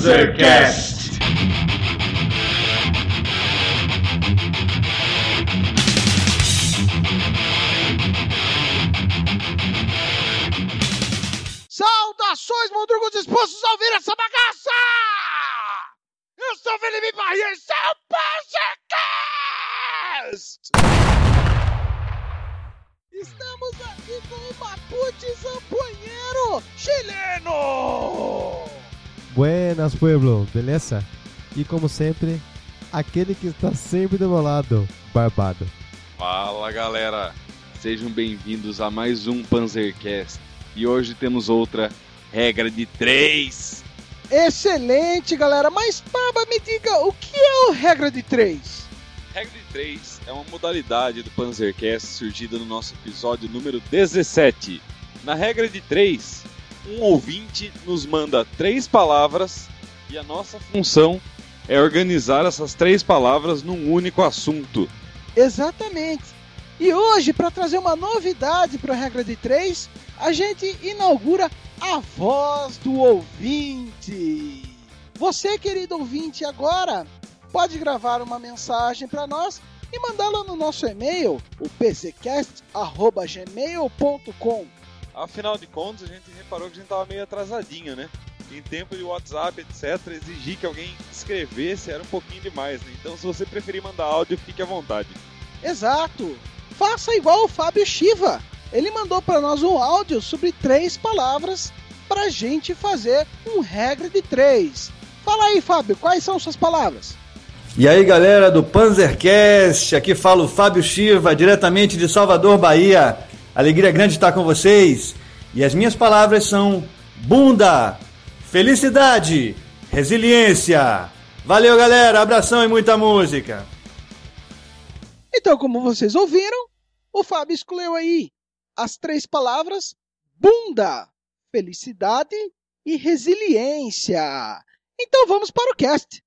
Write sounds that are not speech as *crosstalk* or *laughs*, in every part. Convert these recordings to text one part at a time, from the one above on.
Panzercast. Beleza? E como sempre, aquele que está sempre do meu lado, Barbado. Fala galera, sejam bem-vindos a mais um Panzercast. E hoje temos outra regra de três. Excelente, galera! Mas, Barba, me diga, o que é o regra de três? Regra de três é uma modalidade do Panzercast surgida no nosso episódio número 17. Na regra de três, um ouvinte nos manda três palavras e a nossa função é organizar essas três palavras num único assunto. Exatamente. E hoje, para trazer uma novidade para a regra de três, a gente inaugura a voz do ouvinte. Você, querido ouvinte, agora pode gravar uma mensagem para nós e mandá-la no nosso e-mail, o pzcast@gmail.com. Afinal de contas, a gente reparou que a gente tava meio atrasadinho, né? Em tempo de WhatsApp, etc., exigir que alguém escrevesse era um pouquinho demais, né? Então, se você preferir mandar áudio, fique à vontade. Exato. Faça igual o Fábio Shiva. Ele mandou para nós um áudio sobre três palavras para gente fazer um regra de três. Fala aí, Fábio, quais são suas palavras? E aí, galera do Panzercast, aqui fala o Fábio Shiva, diretamente de Salvador, Bahia. Alegria grande estar com vocês. E as minhas palavras são bunda, felicidade, resiliência. Valeu, galera, abração e muita música. Então, como vocês ouviram, o Fábio escolheu aí as três palavras bunda, felicidade e resiliência. Então vamos para o cast.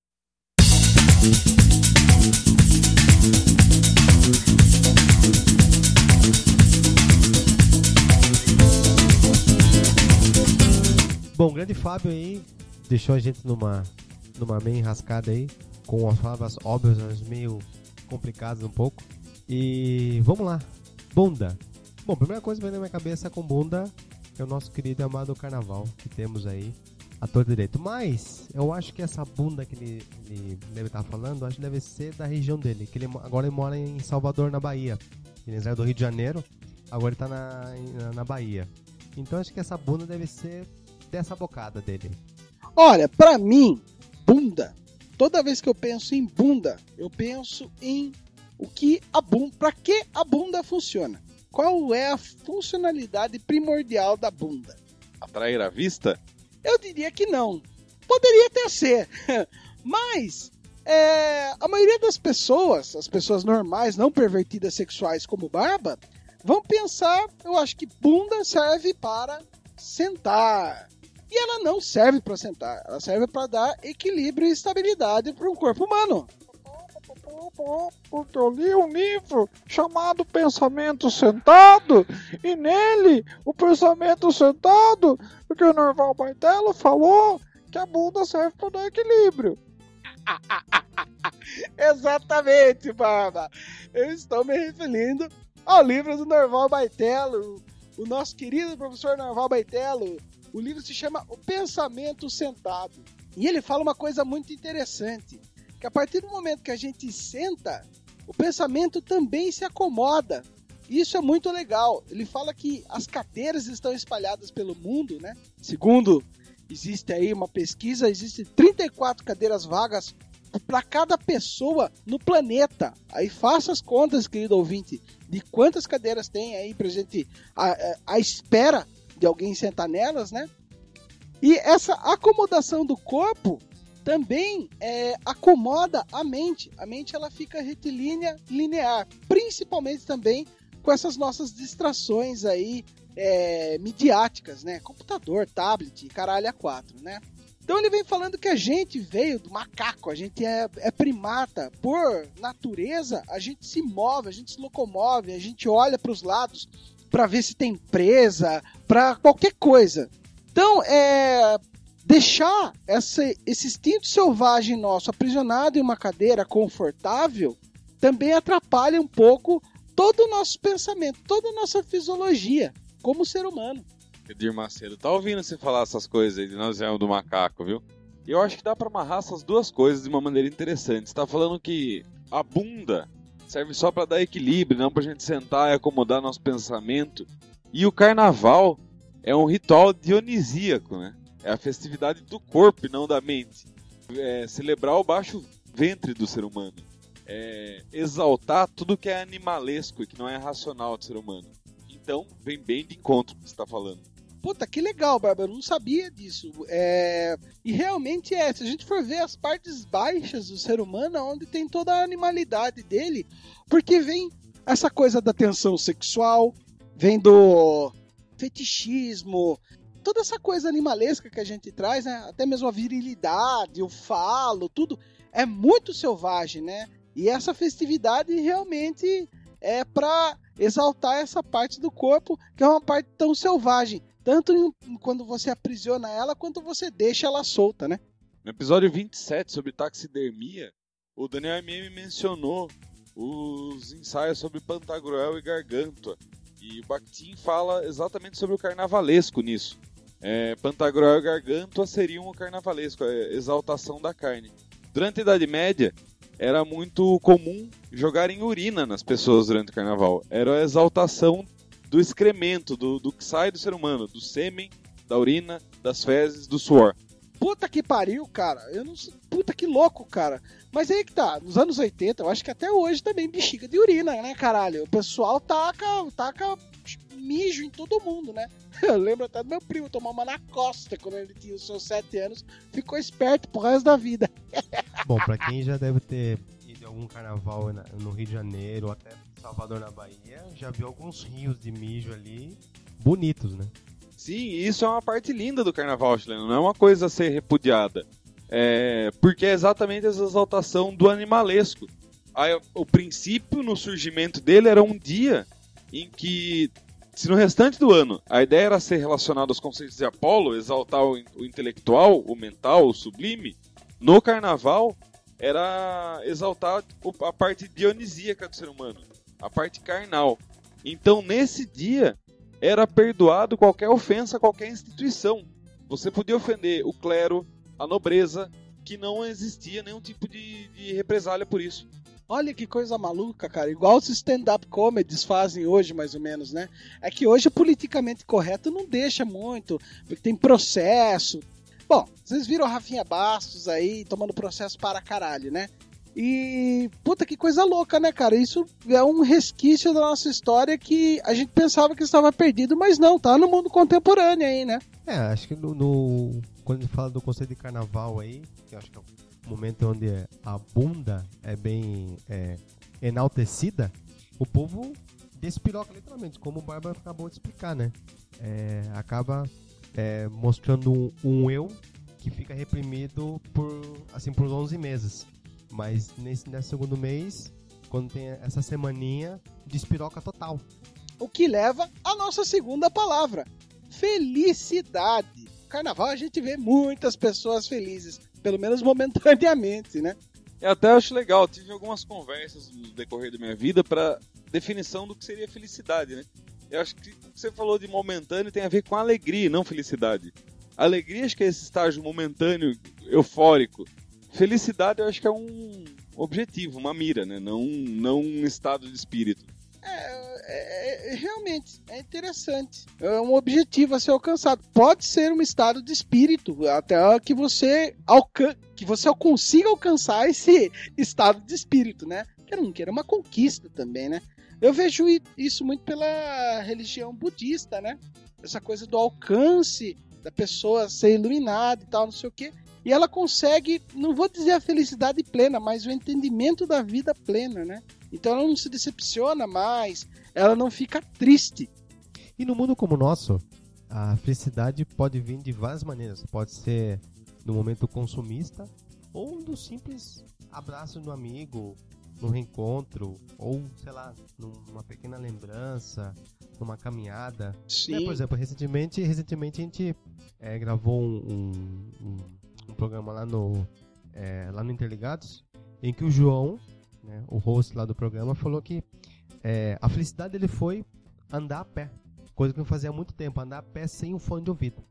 Bom, o grande Fábio aí deixou a gente numa, numa meio enrascada aí, com as palavras óbvias, mas meio complicadas um pouco. E vamos lá. Bunda. Bom, a primeira coisa que vem na minha cabeça com bunda é o nosso querido e amado carnaval que temos aí a todo direito. Mas eu acho que essa bunda que ele, ele deve estar falando, acho que deve ser da região dele. Que ele agora ele mora em Salvador, na Bahia. Ele é do Rio de Janeiro, agora ele tá na, na, na Bahia. Então acho que essa bunda deve ser dessa bocada dele. Olha, para mim, bunda. Toda vez que eu penso em bunda, eu penso em o que a bunda, para que a bunda funciona. Qual é a funcionalidade primordial da bunda? Atrair a vista? Eu diria que não. Poderia até ser, *laughs* mas é, a maioria das pessoas, as pessoas normais, não pervertidas sexuais como Barba, vão pensar, eu acho que bunda serve para sentar. E ela não serve para sentar, ela serve para dar equilíbrio e estabilidade para um corpo humano. Porque eu li um livro chamado Pensamento Sentado, e nele, o pensamento sentado, porque o Norval Baitelo falou que a bunda serve para dar equilíbrio. *laughs* Exatamente, Barba. Eu estou me referindo ao livro do Norval Baitelo, o nosso querido professor Norval Baitelo. O livro se chama O Pensamento Sentado. E ele fala uma coisa muito interessante, que a partir do momento que a gente senta, o pensamento também se acomoda. Isso é muito legal. Ele fala que as cadeiras estão espalhadas pelo mundo, né? Segundo existe aí uma pesquisa, existem 34 cadeiras vagas para cada pessoa no planeta. Aí faça as contas, querido ouvinte, de quantas cadeiras tem aí pra gente a, a espera de alguém sentar nelas, né? E essa acomodação do corpo também é, acomoda a mente. A mente ela fica retilínea, linear, principalmente também com essas nossas distrações aí é, midiáticas, né? Computador, tablet, caralho a quatro, né? Então ele vem falando que a gente veio do macaco, a gente é, é, primata. Por natureza, a gente se move, a gente se locomove, a gente olha para os lados para ver se tem presa, para qualquer coisa. Então, é, deixar essa, esse instinto selvagem nosso aprisionado em uma cadeira confortável também atrapalha um pouco todo o nosso pensamento, toda a nossa fisiologia como ser humano. Edir Macedo, tá ouvindo você falar essas coisas aí de nós viemos do macaco, viu? Eu acho que dá para amarrar essas duas coisas de uma maneira interessante. Você tá falando que a bunda serve só para dar equilíbrio, não pra gente sentar e acomodar nosso pensamento. E o carnaval é um ritual dionisíaco, né? É a festividade do corpo e não da mente. É celebrar o baixo ventre do ser humano é, exaltar tudo que é animalesco e que não é racional do ser humano. Então, vem bem de encontro com o que você está falando. Puta, que legal, Bárbara. Eu não sabia disso. É... E realmente é. Se a gente for ver as partes baixas do ser humano, onde tem toda a animalidade dele, porque vem essa coisa da tensão sexual, vem do fetichismo, toda essa coisa animalesca que a gente traz, né? Até mesmo a virilidade, o falo, tudo é muito selvagem, né? E essa festividade realmente é para exaltar essa parte do corpo, que é uma parte tão selvagem, tanto em, quando você aprisiona ela, quanto você deixa ela solta, né? No episódio 27 sobre taxidermia, o Daniel MM mencionou os ensaios sobre Pantagruel e Gargantua. E o Bakhtin fala exatamente sobre o carnavalesco nisso. É, Pantagruel e Gargantua seriam o carnavalesco, a exaltação da carne. Durante a Idade Média, era muito comum jogar em urina nas pessoas durante o carnaval. Era a exaltação do excremento, do, do que sai do ser humano, do sêmen, da urina, das fezes, do suor. Puta que pariu, cara. Eu não sei. Puta que louco, cara. Mas aí que tá, nos anos 80, eu acho que até hoje também bexiga de urina, né, caralho? O pessoal taca, taca mijo em todo mundo, né? *laughs* Eu lembro até do meu primo tomar uma na costa quando ele tinha os seus 7 anos. Ficou esperto pro resto da vida. Bom, pra quem já deve ter algum carnaval no Rio de Janeiro ou até Salvador na Bahia, já viu alguns rios de mijo ali bonitos, né? Sim, isso é uma parte linda do carnaval chileno, não é uma coisa a ser repudiada. É, porque é exatamente essa exaltação do animalesco. Aí, o princípio no surgimento dele era um dia em que se no restante do ano a ideia era ser relacionada aos conceitos de Apolo, exaltar o, o intelectual, o mental, o sublime, no carnaval era exaltar a parte dionisíaca do ser humano, a parte carnal. Então nesse dia era perdoado qualquer ofensa a qualquer instituição. Você podia ofender o clero, a nobreza, que não existia nenhum tipo de, de represália por isso. Olha que coisa maluca, cara. Igual os stand-up comedies fazem hoje, mais ou menos, né? É que hoje o politicamente correto não deixa muito, porque tem processo. Bom, vocês viram a Rafinha Bastos aí tomando processo para caralho, né? E puta que coisa louca, né, cara? Isso é um resquício da nossa história que a gente pensava que estava perdido, mas não, tá no mundo contemporâneo aí, né? É, acho que no, no quando a gente fala do conceito de carnaval aí, que acho que é momento onde a bunda é bem é, enaltecida, o povo despiroca literalmente, como o Bárbara acabou de explicar, né? É, acaba é, mostrando um, um, eu que fica reprimido por assim por 11 meses. Mas nesse, nesse segundo mês, quando tem essa semaninha, despiroca total. O que leva à nossa segunda palavra: felicidade. Carnaval a gente vê muitas pessoas felizes, pelo menos momentaneamente, né? Eu até acho legal, tive algumas conversas no decorrer da minha vida para definição do que seria felicidade, né? Eu acho que você falou de momentâneo tem a ver com alegria, não felicidade. Alegria acho que é esse estágio momentâneo, eufórico. Felicidade eu acho que é um objetivo, uma mira, né? Não, não um estado de espírito. É, é, é, realmente é interessante. É um objetivo a ser alcançado. Pode ser um estado de espírito, até que você alcan que você consiga alcançar esse estado de espírito, né? Quer não queira, uma conquista também, né? Eu vejo isso muito pela religião budista, né? Essa coisa do alcance da pessoa ser iluminada e tal, não sei o quê. E ela consegue, não vou dizer a felicidade plena, mas o entendimento da vida plena, né? Então ela não se decepciona mais, ela não fica triste. E no mundo como o nosso, a felicidade pode vir de várias maneiras. Pode ser no momento consumista ou no simples abraço do amigo, no reencontro, ou sei lá, numa pequena lembrança, numa caminhada. Sim. Né? Por exemplo, recentemente, recentemente a gente é, gravou um, um, um, programa lá no, é, lá no Interligados, em que o João, né, o host lá do programa, falou que é, a felicidade dele foi andar a pé. Coisa que eu fazia há muito tempo, andar a pé sem um fone de ouvido.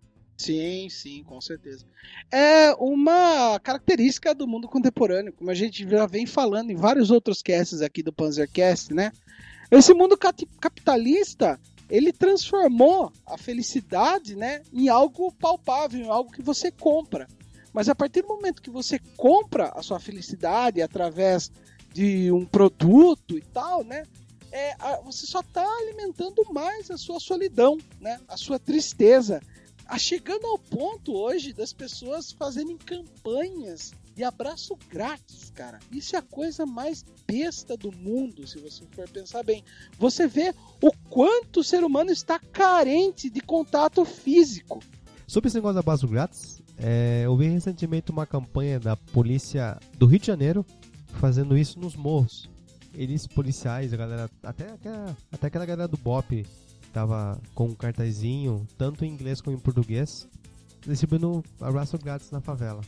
Sim, sim, com certeza. É uma característica do mundo contemporâneo, como a gente já vem falando em vários outros casts aqui do Panzercast, né? Esse mundo capitalista, ele transformou a felicidade, né, em algo palpável, em algo que você compra. Mas a partir do momento que você compra a sua felicidade através de um produto e tal, né, é, você só está alimentando mais a sua solidão, né, a sua tristeza a chegando ao ponto hoje das pessoas fazerem campanhas de abraço grátis, cara. Isso é a coisa mais besta do mundo, se você for pensar bem. Você vê o quanto o ser humano está carente de contato físico. Sobre esse negócio de abraço grátis, é, eu vi recentemente uma campanha da polícia do Rio de Janeiro fazendo isso nos morros. Eles policiais, a galera, até, até, até aquela galera do BOP tava com um cartazinho, tanto em inglês como em português, distribuindo abraço grátis na favela.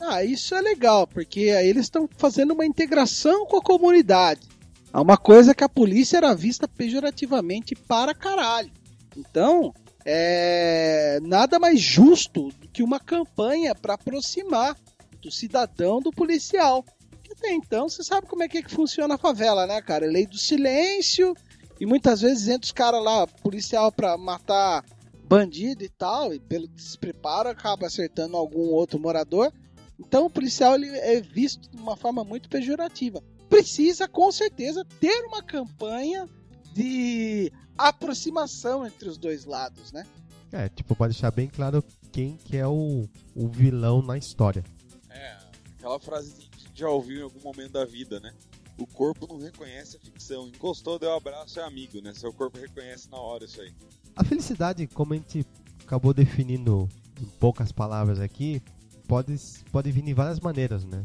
Ah, isso é legal, porque eles estão fazendo uma integração com a comunidade. É uma coisa que a polícia era vista pejorativamente para caralho. Então, é nada mais justo do que uma campanha para aproximar do cidadão do policial. Que até então, você sabe como é que, é que funciona a favela, né, cara? Lei do silêncio, e muitas vezes entra os caras lá, policial, pra matar bandido e tal, e pelo despreparo acaba acertando algum outro morador. Então o policial ele é visto de uma forma muito pejorativa. Precisa, com certeza, ter uma campanha de aproximação entre os dois lados, né? É, tipo, pode deixar bem claro quem que é o, o vilão na história. É, aquela frase que a gente já ouviu em algum momento da vida, né? O corpo não reconhece a ficção. Encostou, deu um abraço, é amigo, né? Seu corpo reconhece na hora isso aí. A felicidade, como a gente acabou definindo em poucas palavras aqui, pode, pode vir de várias maneiras, né?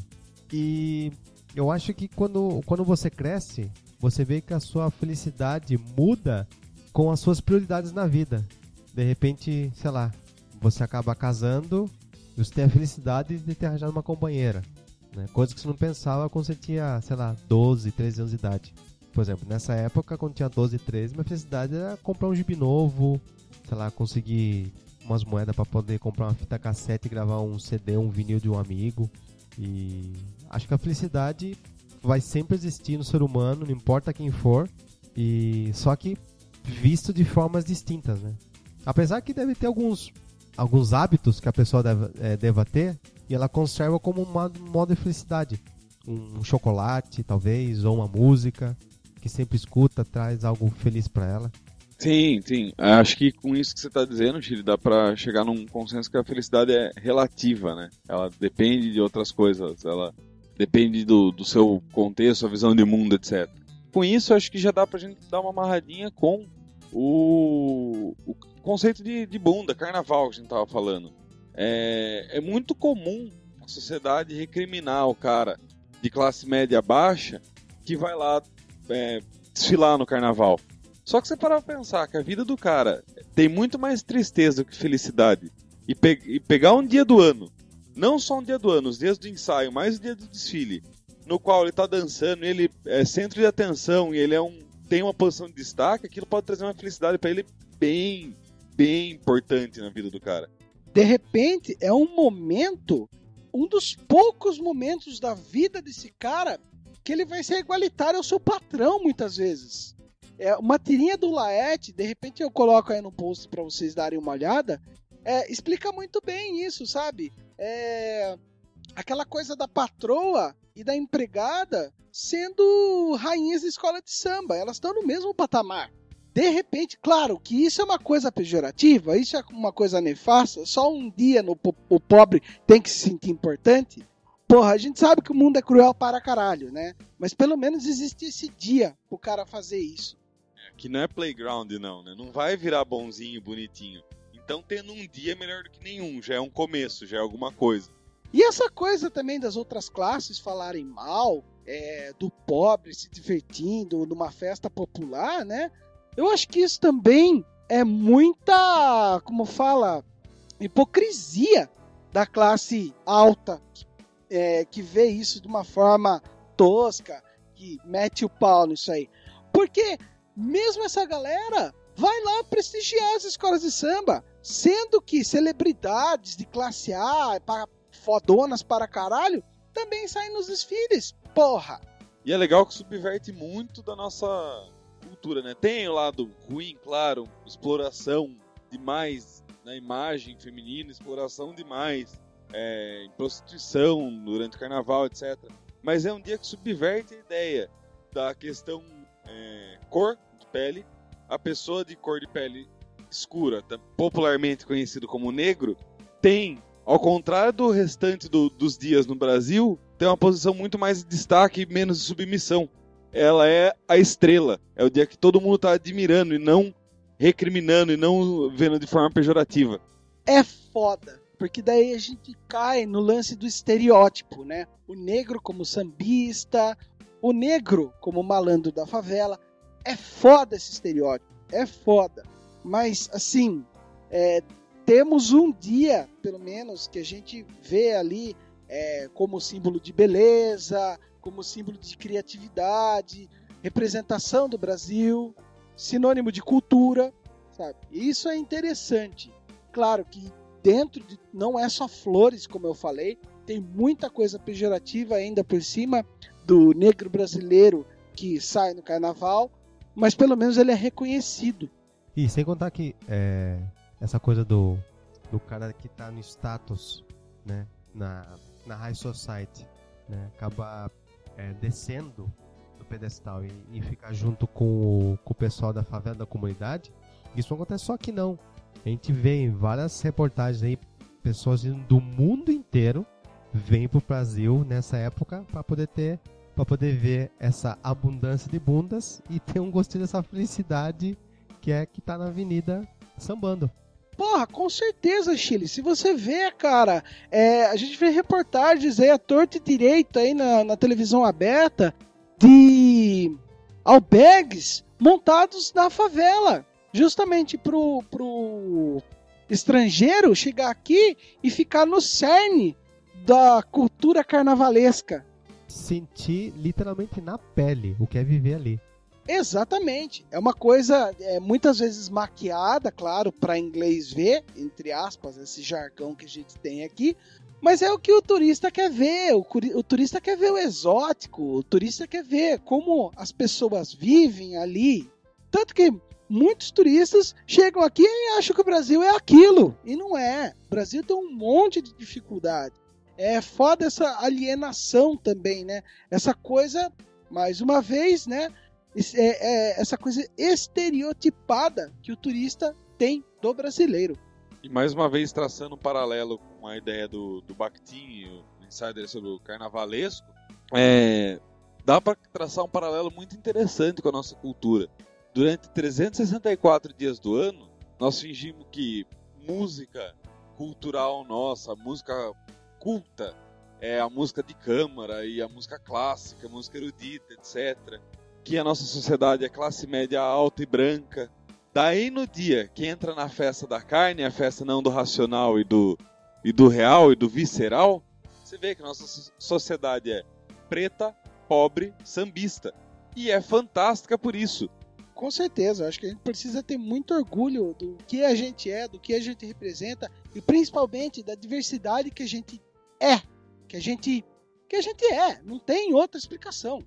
E eu acho que quando, quando você cresce, você vê que a sua felicidade muda com as suas prioridades na vida. De repente, sei lá, você acaba casando e você tem a felicidade de ter arranjado uma companheira. Né? Coisa que você não pensava quando você tinha, sei lá, 12, 13 anos de idade. Por exemplo, nessa época, quando tinha 12, 13, minha felicidade era comprar um gibi novo, sei lá, conseguir umas moedas para poder comprar uma fita cassete e gravar um CD, um vinil de um amigo. E acho que a felicidade vai sempre existir no ser humano, não importa quem for, e só que visto de formas distintas, né? Apesar que deve ter alguns alguns hábitos que a pessoa deve, é, deva ter e ela conserva como um modo de felicidade. Um chocolate, talvez, ou uma música que sempre escuta, traz algo feliz para ela. Sim, sim. Acho que com isso que você está dizendo, Chile, dá para chegar num consenso que a felicidade é relativa, né? Ela depende de outras coisas, ela depende do, do seu contexto, sua visão de mundo, etc. Com isso, acho que já dá pra gente dar uma amarradinha com o, o conceito de, de bunda, carnaval que a gente tava falando. É, é muito comum a sociedade recriminar o cara de classe média baixa que vai lá é, desfilar no carnaval. Só que você parar pra pensar que a vida do cara tem muito mais tristeza do que felicidade. E, pe e, pegar um dia do ano, não só um dia do ano, os dias do ensaio, mais o dia do desfile, no qual ele tá dançando, ele é centro de atenção e ele é um tem uma posição de destaque, aquilo pode trazer uma felicidade para ele bem, bem importante na vida do cara de repente é um momento, um dos poucos momentos da vida desse cara que ele vai ser igualitário ao seu patrão muitas vezes. É uma tirinha do Laerte, de repente eu coloco aí no post para vocês darem uma olhada, é, explica muito bem isso, sabe? É, aquela coisa da patroa e da empregada sendo rainhas da escola de samba, elas estão no mesmo patamar. De repente, claro que isso é uma coisa pejorativa, isso é uma coisa nefasta, só um dia no, o pobre tem que se sentir importante. Porra, a gente sabe que o mundo é cruel para caralho, né? Mas pelo menos existe esse dia pro cara fazer isso. É, que não é playground, não, né? Não vai virar bonzinho, bonitinho. Então, tendo um dia é melhor do que nenhum, já é um começo, já é alguma coisa. E essa coisa também das outras classes falarem mal, é, do pobre se divertindo numa festa popular, né? Eu acho que isso também é muita, como fala, hipocrisia da classe alta é, que vê isso de uma forma tosca, que mete o pau nisso aí. Porque mesmo essa galera vai lá prestigiar as escolas de samba, sendo que celebridades de classe A, fodonas para caralho, também saem nos desfiles. Porra! E é legal que subverte muito da nossa cultura, né? Tem o lado ruim, claro, exploração demais na imagem feminina, exploração demais é, em prostituição durante o carnaval, etc. Mas é um dia que subverte a ideia da questão é, cor de pele. A pessoa de cor de pele escura, popularmente conhecido como negro, tem, ao contrário do restante do, dos dias no Brasil, tem uma posição muito mais de destaque e menos de submissão. Ela é a estrela. É o dia que todo mundo está admirando e não recriminando e não vendo de forma pejorativa. É foda porque daí a gente cai no lance do estereótipo, né? O negro como sambista, o negro como malandro da favela. É foda esse estereótipo, é foda. Mas, assim, é, temos um dia, pelo menos, que a gente vê ali é, como símbolo de beleza, como símbolo de criatividade, representação do Brasil, sinônimo de cultura, sabe? Isso é interessante. Claro que dentro de. Não é só flores, como eu falei, tem muita coisa pejorativa ainda por cima do negro brasileiro que sai no carnaval, mas pelo menos ele é reconhecido. E sem contar que é, essa coisa do, do cara que tá no status, né, na, na high society, né, acaba é, descendo do pedestal e, e ficar junto com o, com o pessoal da favela da comunidade, isso não acontece só aqui não. A gente vê em várias reportagens aí pessoas do mundo inteiro vêm pro Brasil nessa época para poder ter para poder ver essa abundância de bundas e ter um gostinho dessa felicidade que é que tá na avenida sambando. Porra, com certeza, Chile. Se você vê, cara, é, a gente vê reportagens aí a torta e direito aí na, na televisão aberta de albergues montados na favela justamente pro, pro estrangeiro chegar aqui e ficar no cerne da cultura carnavalesca. Sentir literalmente na pele o que é viver ali. Exatamente. É uma coisa é, muitas vezes maquiada, claro, para inglês ver, entre aspas, esse jargão que a gente tem aqui. Mas é o que o turista quer ver. O, o turista quer ver o exótico. O turista quer ver como as pessoas vivem ali. Tanto que muitos turistas chegam aqui e acham que o Brasil é aquilo. E não é. O Brasil tem um monte de dificuldade. É foda essa alienação também, né? Essa coisa, mais uma vez, né? É, é essa coisa estereotipada que o turista tem do brasileiro. E mais uma vez traçando um paralelo com a ideia do, do Bakhtin, o insider sobre o carnavalesco, é, dá para traçar um paralelo muito interessante com a nossa cultura durante 364 dias do ano, nós fingimos que música cultural nossa, música culta, é a música de câmara e a música clássica, a música erudita, etc. Que a nossa sociedade é classe média alta e branca. Daí no dia que entra na festa da carne, a festa não do racional e do, e do real e do visceral, você vê que a nossa sociedade é preta, pobre, sambista. E é fantástica por isso com certeza. Acho que a gente precisa ter muito orgulho do que a gente é, do que a gente representa e principalmente da diversidade que a gente é, que a gente que a gente é. Não tem outra explicação.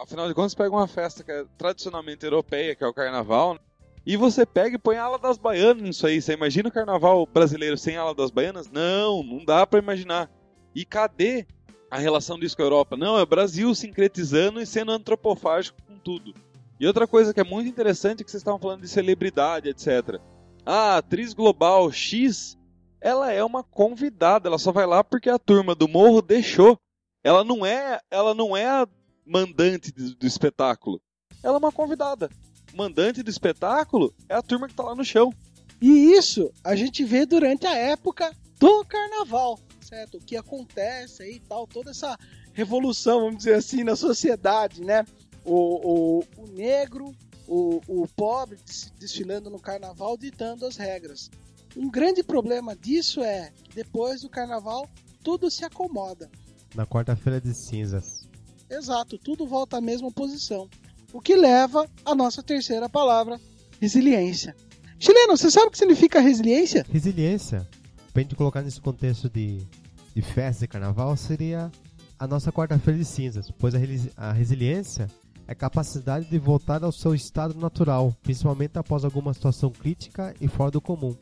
Afinal de contas, pega uma festa que é tradicionalmente europeia, que é o Carnaval, né? e você pega e põe a ala das baianas nisso aí. Você imagina o Carnaval brasileiro sem ala das baianas? Não, não dá para imaginar. E cadê a relação disso com a Europa? Não, é o Brasil sincretizando e sendo antropofágico com tudo. E outra coisa que é muito interessante é que vocês estavam falando de celebridade, etc. A atriz global X, ela é uma convidada, ela só vai lá porque a turma do morro deixou. Ela não é, ela não é a mandante do, do espetáculo. Ela é uma convidada. O mandante do espetáculo é a turma que está lá no chão. E isso a gente vê durante a época do carnaval, certo? O que acontece aí e tal, toda essa revolução, vamos dizer assim, na sociedade, né? o, o, o negro, o, o pobre desfilando no carnaval ditando as regras. Um grande problema disso é que depois do carnaval tudo se acomoda. Na quarta-feira de cinzas. Exato, tudo volta à mesma posição. O que leva à nossa terceira palavra, resiliência. Chileno, você sabe o que significa resiliência? Resiliência, pra gente colocar nesse contexto de, de festa de carnaval, seria a nossa quarta-feira de cinzas, pois a, resi- a resiliência é a capacidade de voltar ao seu estado natural, principalmente após alguma situação crítica e fora do comum.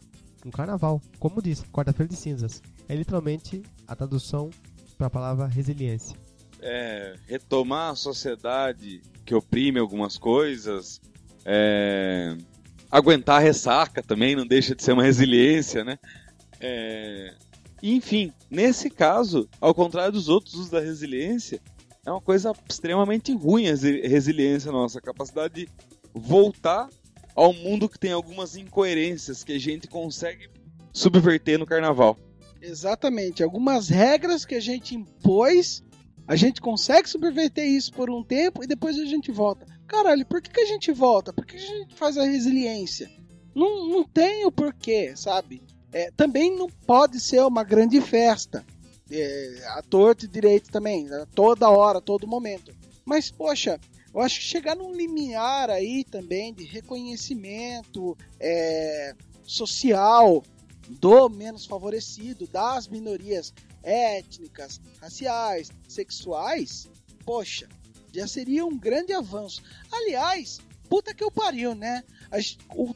Um carnaval, como disse, quarta-feira de cinzas. É literalmente a tradução para a palavra resiliência. É, retomar a sociedade que oprime algumas coisas, é, aguentar a ressaca também não deixa de ser uma resiliência, né? É, enfim, nesse caso, ao contrário dos outros usos da resiliência, é uma coisa extremamente ruim a resi- resiliência nossa, a capacidade de voltar ao mundo que tem algumas incoerências que a gente consegue subverter no carnaval. Exatamente. Algumas regras que a gente impôs, a gente consegue subverter isso por um tempo e depois a gente volta. Caralho, por que, que a gente volta? Por que, a gente faz a resiliência? Não, não tem o porquê, sabe? É, também não pode ser uma grande festa. É, a torta e direito também, né? toda hora, todo momento. Mas, poxa, eu acho que chegar num limiar aí também de reconhecimento é, social do menos favorecido, das minorias étnicas, raciais, sexuais, poxa, já seria um grande avanço. Aliás, puta que eu pariu, né? O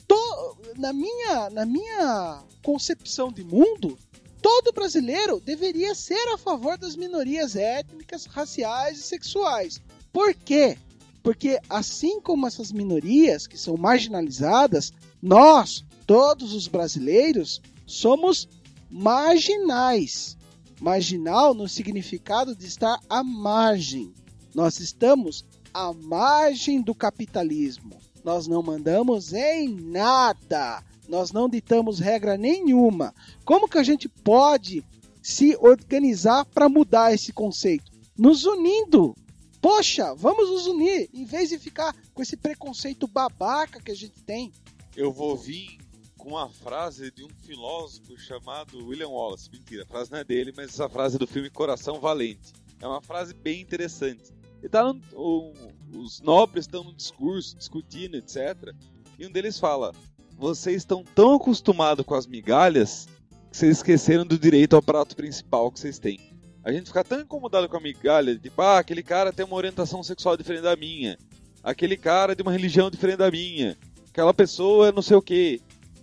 na, minha, na minha concepção de mundo, todo brasileiro deveria ser a favor das minorias étnicas, raciais e sexuais. Por quê? Porque assim como essas minorias que são marginalizadas, nós, todos os brasileiros, somos marginais. Marginal no significado de estar à margem. Nós estamos à margem do capitalismo. Nós não mandamos em nada. Nós não ditamos regra nenhuma. Como que a gente pode se organizar para mudar esse conceito? Nos unindo. Poxa, vamos nos unir em vez de ficar com esse preconceito babaca que a gente tem. Eu vou vir com uma frase de um filósofo chamado William Wallace. Mentira, a frase não é dele, mas essa frase do filme Coração Valente. É uma frase bem interessante. E tá no- os nobres estão no discurso, discutindo, etc. E um deles fala: Vocês estão tão acostumados com as migalhas que vocês esqueceram do direito ao prato principal que vocês têm. A gente fica tão incomodado com a migalha, tipo, ah, aquele cara tem uma orientação sexual diferente da minha. Aquele cara é de uma religião diferente da minha. Aquela pessoa é não sei o que.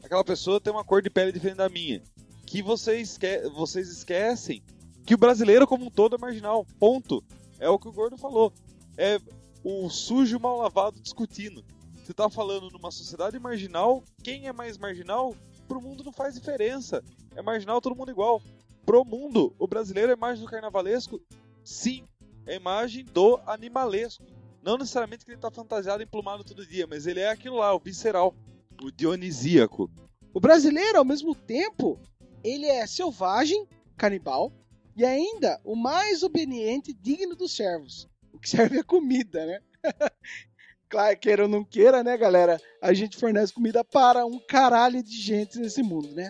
Aquela pessoa tem uma cor de pele diferente da minha. Que vocês, esque vocês esquecem que o brasileiro como um todo é marginal. Ponto. É o que o Gordo falou. É o sujo mal lavado discutindo. Você tá falando numa sociedade marginal, quem é mais marginal, pro mundo não faz diferença. É marginal todo mundo igual. Pro mundo, o brasileiro é imagem do carnavalesco? Sim, é imagem do animalesco. Não necessariamente que ele tá fantasiado e emplumado todo dia, mas ele é aquilo lá, o visceral, o dionisíaco. O brasileiro, ao mesmo tempo, ele é selvagem, canibal, e ainda o mais obediente e digno dos servos. O que *laughs* serve é comida, né? *laughs* claro, queira ou não queira, né, galera? A gente fornece comida para um caralho de gente nesse mundo, né?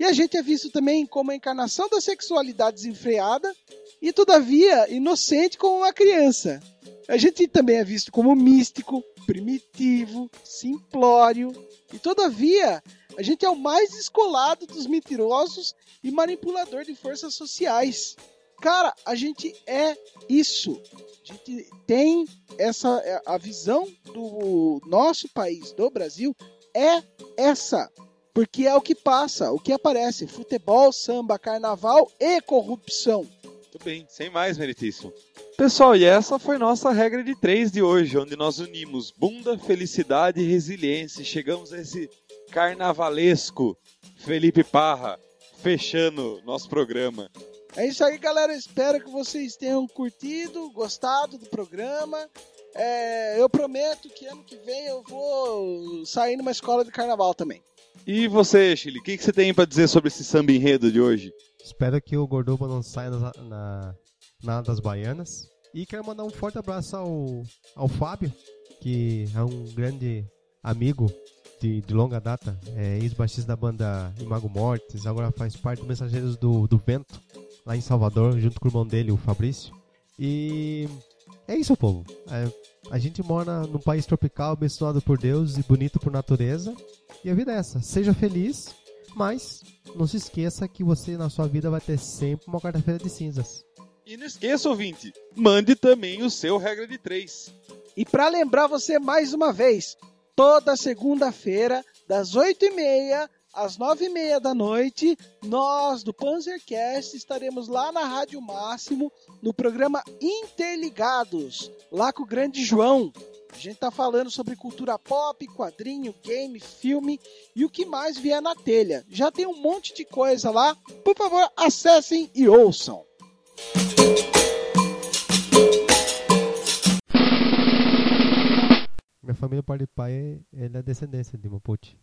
E a gente é visto também como a encarnação da sexualidade desenfreada e, todavia, inocente como uma criança. A gente também é visto como místico, primitivo, simplório e, todavia, a gente é o mais descolado dos mentirosos e manipulador de forças sociais. Cara, a gente é isso. A gente tem essa a visão do nosso país, do Brasil, é essa. Porque é o que passa, o que aparece: futebol, samba, carnaval e corrupção. Muito bem, sem mais, meritíssimo. Pessoal, e essa foi nossa regra de três de hoje, onde nós unimos bunda, felicidade e resiliência. Chegamos a esse carnavalesco Felipe Parra, fechando nosso programa. É isso aí, galera. Espero que vocês tenham curtido, gostado do programa. É, eu prometo que ano que vem eu vou sair numa escola de carnaval também. E você, Chile, o que, que você tem pra dizer sobre esse samba enredo de hoje? Espero que o Gordoba não saia na, na, na das baianas. E quero mandar um forte abraço ao, ao Fábio, que é um grande amigo de, de longa data, é ex-baixista da banda Imago Mortis, agora faz parte do Mensageiros do, do Vento, lá em Salvador, junto com o irmão dele, o Fabrício. E é isso, povo. É, a gente mora num país tropical, abençoado por Deus e bonito por natureza. E a vida é essa. Seja feliz, mas não se esqueça que você na sua vida vai ter sempre uma quarta-feira de cinzas. E não esqueça, ouvinte, mande também o seu regra de três. E para lembrar você mais uma vez, toda segunda-feira, das 8h30 às 9h30 da noite, nós do Panzercast estaremos lá na Rádio Máximo, no programa Interligados, lá com o grande João. A gente tá falando sobre cultura pop, quadrinho, game, filme e o que mais vier na telha. Já tem um monte de coisa lá. Por favor, acessem e ouçam. Minha família, parte de pai, ele é descendência de Mapuche.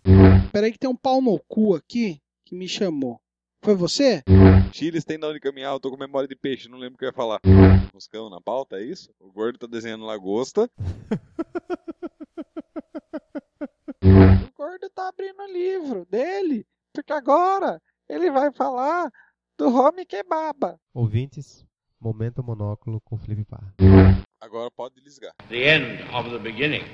Peraí que tem um pau no cu aqui que me chamou. Foi você? Chiles tem da onde caminhar, eu tô com memória de peixe, não lembro o que eu ia falar. Moscão na pauta, é isso? O gordo tá desenhando lagosta. O gordo tá abrindo o livro dele, porque agora ele vai falar do Home Kebaba. Ouvintes, momento monóculo com Felipe Parra. Agora pode desligar. the end of the beginning.